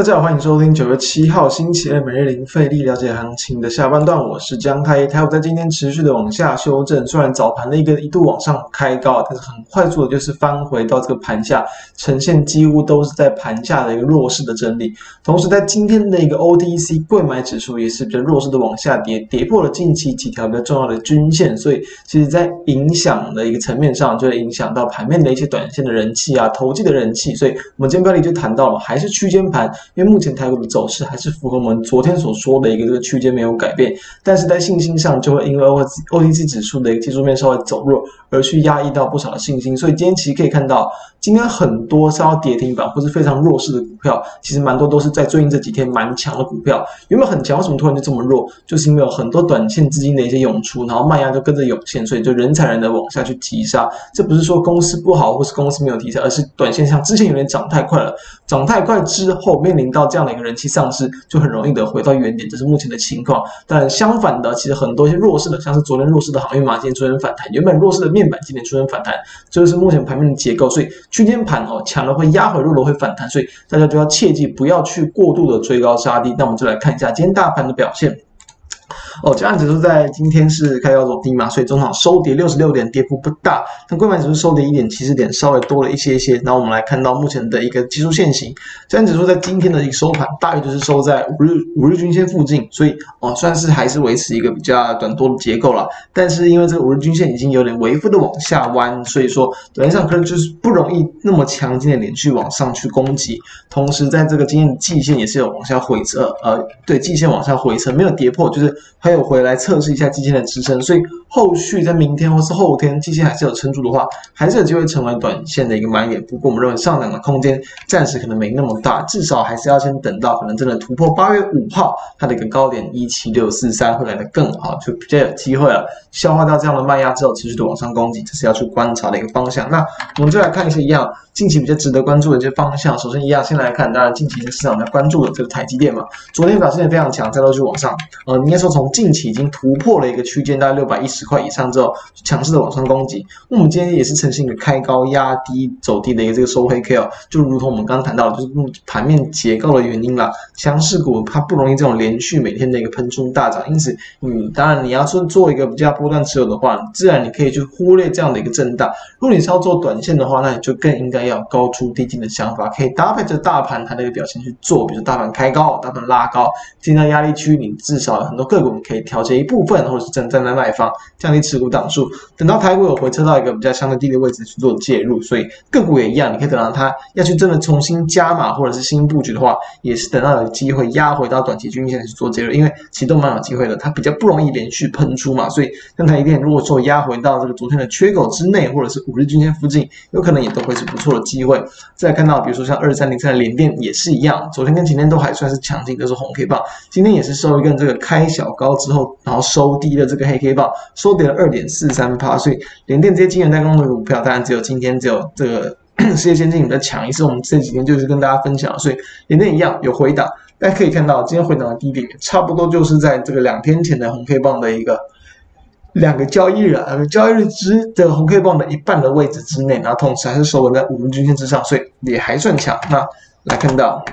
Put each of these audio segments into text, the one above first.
大家好，欢迎收听九月七号星期二每日零费力了解行情的下半段，我是江太一。台股在今天持续的往下修正，虽然早盘的一个一度往上开高，但是很快速的就是翻回到这个盘下，呈现几乎都是在盘下的一个弱势的整理。同时，在今天的一个 OTC 贵买指数也是比较弱势的往下跌，跌破了近期几条比较重要的均线，所以其实在影响的一个层面上，就会影响到盘面的一些短线的人气啊，投机的人气。所以我们今天标题就谈到了，还是区间盘。因为目前台股的走势还是符合我们昨天所说的一个这个区间没有改变，但是在信心上就会因为 OTC 指数的一个技术面稍微走弱，而去压抑到不少的信心，所以今天其实可以看到，今天很多是要跌停板或是非常弱势的股票，其实蛮多都是在最近这几天蛮强的股票，原本很强？为什么突然就这么弱？就是因为有很多短线资金的一些涌出，然后卖压就跟着涌现，所以就人踩人的往下去急杀。这不是说公司不好或是公司没有题材，而是短线上之前有点涨太快了，涨太快之后面临到这样的一个人气丧失，就很容易的回到原点，这是目前的情况。但相反的，其实很多一些弱势的，像是昨天弱势的航运嘛，今天昨天反弹，原本弱势的面面板今天出现反弹，这就是目前盘面的结构。所以区间盘哦，强了会压回，弱了会反弹，所以大家就要切记不要去过度的追高杀低。那我们就来看一下今天大盘的表现。哦，加权指数在今天是开高走低嘛，所以中场收跌六十六点，跌幅不大。那柜买指数收跌一点七十点，稍微多了一些些。那我们来看到目前的一个技术线型，加权指数在今天的一个收盘，大约就是收在五日五日均线附近，所以哦，算是还是维持一个比较短多的结构了。但是因为这个五日均线已经有点微幅的往下弯，所以说短线上可能就是不容易那么强劲的连续往上去攻击。同时，在这个今天的季线也是有往下回撤，呃，对，季线往下回撤没有跌破，就是。还有回来测试一下季线的支撑，所以后续在明天或是后天季线还是有撑住的话，还是有机会成为短线的一个买点。不过我们认为上涨的空间暂时可能没那么大，至少还是要先等到可能真的突破八月五号它的一个高点一七六四三会来的更好，就比较有机会了。消化掉这样的卖压之后，持续的往上攻击，这是要去观察的一个方向。那我们就来看一下一样近期比较值得关注的一些方向。首先一样，先来看当然近期市场在关注的这个台积电嘛，昨天表现也非常强，再度去往上，呃，应该说从近期已经突破了一个区间，大概六百一十块以上之后，强势的往上攻击。那我们今天也是呈现一个开高压低走低的一个这个收黑 K 哦，就如同我们刚刚谈到，就是盘面结构的原因啦。强势股它不容易这种连续每天的一个喷出大涨，因此，嗯，当然你要说做一个比较波段持有的话，自然你可以去忽略这样的一个震荡。如果你操作短线的话，那你就更应该要高出低进的想法，可以搭配着大盘它的一个表现去做，比如大盘开高，大盘拉高，进到压力区，你至少很多个股你可以调节一部分，或者是站在卖方，降低持股档数。等到台股有回撤到一个比较相对低的位置去做介入，所以个股也一样，你可以等到它要去真的重新加码或者是新布局的话，也是等到有机会压回到短期均线去做介入，因为其实都蛮有机会的，它比较不容易连续喷出嘛，所以像台积电如果说压回到这个昨天的缺口之内，或者是五日均线附近，有可能也都会是不错的机会。再看到比如说像二三零三的联电也是一样，昨天跟前天都还算是强劲，都是红 K 棒，今天也是收一根这个开小高之后，然后收低的这个黑 K 棒，收跌了二点四三趴，所以联电这些晶圆代工的股票，当然只有今天只有这个 世界先进比较强，也是我们这几天就是跟大家分享，所以联电一样有回档，大家可以看到今天回档的低点差不多就是在这个两天前的红 K 棒的一个。两个交易日啊，交易日之的红 K 棒的一半的位置之内，然后同时还是收稳在五日均线之上，所以也还算强。那来看到。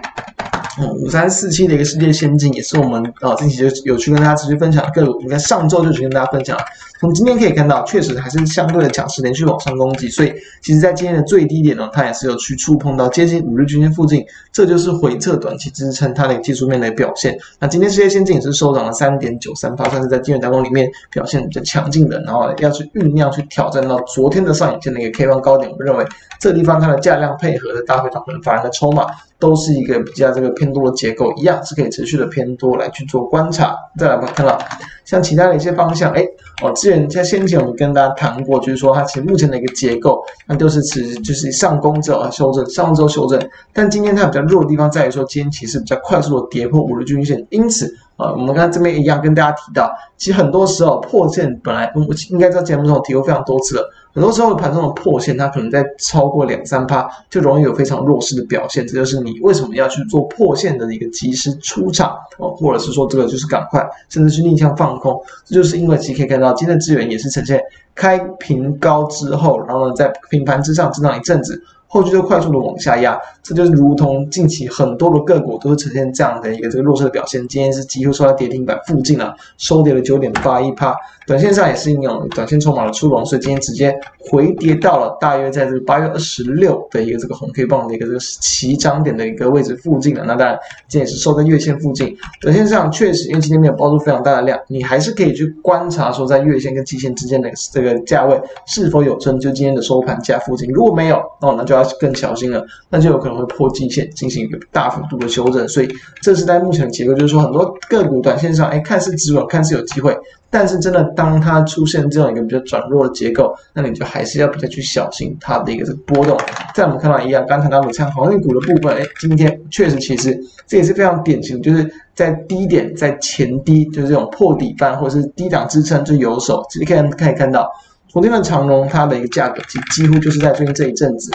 五三四七的一个世界先进也是我们啊近期就有去跟大家持续分享的个股，应该上周就去跟大家分享了。从今天可以看到，确实还是相对的强势，连续往上攻击。所以，其实在今天的最低点呢，它也是有去触碰到接近五日均线附近，这就是回撤短期支撑它的技术面的表现。那今天世界先进也是收涨了三点九三八算是在晶圆代工里面表现比较强劲的。然后要去酝酿去挑战到昨天的上影线的一个 K 方高点，我们认为这地方它的价量配合的搭配到可能反而的筹码。都是一个比较这个偏多的结构，一样是可以持续的偏多来去做观察。再来我们看到像其他的一些方向，哎，哦，之前在先前我们跟大家谈过，就是说它其实目前的一个结构，那都是持就是上攻之后修正，上攻之后修正。但今天它比较弱的地方在于说，今天其实比较快速的跌破五日均线，因此。啊，我们刚才这边一样跟大家提到，其实很多时候破线本来我应该在节目中提过非常多次了。很多时候盘中的破线，它可能在超过两三趴，就容易有非常弱势的表现。这就是你为什么要去做破线的一个及时出场哦，或者是说这个就是赶快，甚至是逆向放空。这就是因为其实可以看到，今天资源也是呈现开平高之后，然后呢在平盘之上震荡一阵子。后续就快速的往下压，这就是如同近期很多的个股都是呈现这样的一个这个弱势的表现。今天是几乎收在跌停板附近了，收跌了九点八一趴。短线上也是应用短线筹码的出笼，所以今天直接回跌到了大约在这个八月二十六的一个这个红 K 棒的一个这个起涨点的一个位置附近了。那当然，今天也是收在月线附近。短线上确实，因为今天没有爆出非常大的量，你还是可以去观察说，在月线跟季线之间的这个价位是否有撑，就今天的收盘价附近。如果没有，哦，那就要更小心了，那就有可能会破季线，进行一个大幅度的修正。所以，这是在目前的结构，就是说很多个股短线上，哎，看似止稳，看似有机会。但是真的，当它出现这样一个比较转弱的结构，那你就还是要比较去小心它的一个这个波动。在我们看到一样，刚才谈到你看航运股的部分，哎，今天确实其实这也是非常典型，就是在低点在前低，就是这种破底翻或者是低档支撑就有手。其实可以看到，昨天的长龙它的一个价格，其几乎就是在最近这一阵子。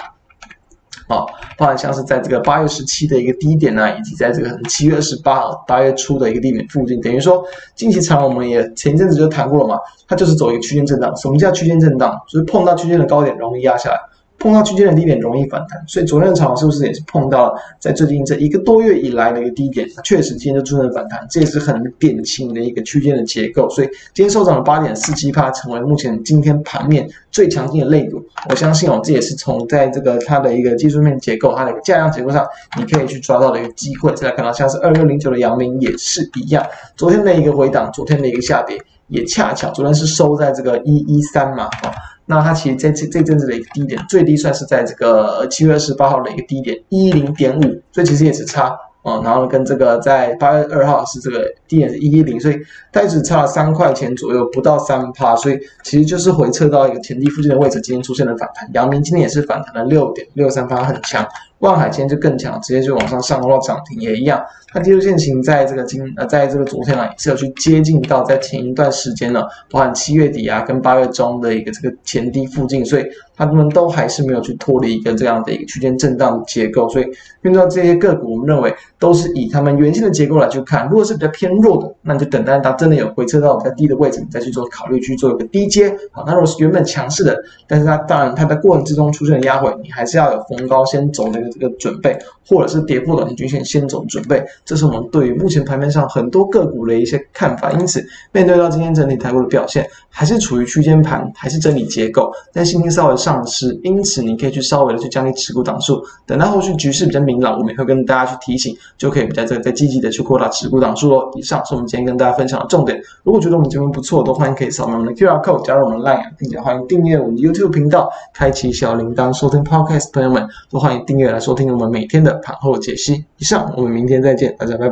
啊，包含像是在这个八月十七的一个低点呢、以及在这个七月二十八号八月初的一个低点附近，等于说近期长我们也前一阵子就谈过了嘛，它就是走一个区间震荡。什么叫区间震荡？就是碰到区间的高点容易压下来。碰到区间的低点容易反弹，所以昨天的长荣是不是也是碰到了在最近这一个多月以来的一个低点？确实今天就出现了反弹，这也是很典型的一个区间的结构。所以今天收涨了八点四七趴，成为目前今天盘面最强劲的类股。我相信哦，这也是从在这个它的一个技术面结构、它的一个价量结构上，你可以去抓到的一个机会。再来看到像是二六零九的阳明也是一样，昨天的一个回档，昨天的一个下跌，也恰巧昨天是收在这个一一三嘛，啊。那它其实这这这阵子的一个低点，最低算是在这个七月二十八号的一个低点一零点五，所以其实也是差哦。然后跟这个在八月二号是这个低点是一一零，所以它只差了三块钱左右，不到三趴，所以其实就是回撤到一个前低附近的位置，今天出现了反弹。阳明今天也是反弹了六点六三趴，很强。万海今天就更强，直接就往上上到涨停也一样。它技术线型在这个今呃，在这个昨天呢，也是有去接近到在前一段时间呢，包含七月底啊跟八月中的一个这个前低附近，所以他们都还是没有去脱离一个这样的一个区间震荡结构。所以遇到这些个股，我们认为都是以他们原先的结构来去看。如果是比较偏弱的，那你就等待它真的有回撤到比较低的位置，你再去做考虑去做一个低接。好，那如果是原本强势的，但是它当然它在过程之中出现了压回，你还是要有逢高先走的一个。这个准备，或者是跌破短期均线先走准备，这是我们对于目前盘面上很多个股的一些看法。因此，面对到今天整体台股的表现，还是处于区间盘，还是整理结构，但信心稍微上丧失。因此，你可以去稍微的去降低持股档数，等到后续局势比较明朗，我们也会跟大家去提醒，就可以比较这个再积极的去扩大持股档数喽。以上是我们今天跟大家分享的重点。如果觉得我们节目不错，都欢迎可以扫描我们的 QR code 加入我们的 Line，并且欢迎订阅我们的 YouTube 频道，开启小铃铛收听 Podcast。朋友们都欢迎订阅来。收听我们每天的盘后解析。以上，我们明天再见，大家拜拜。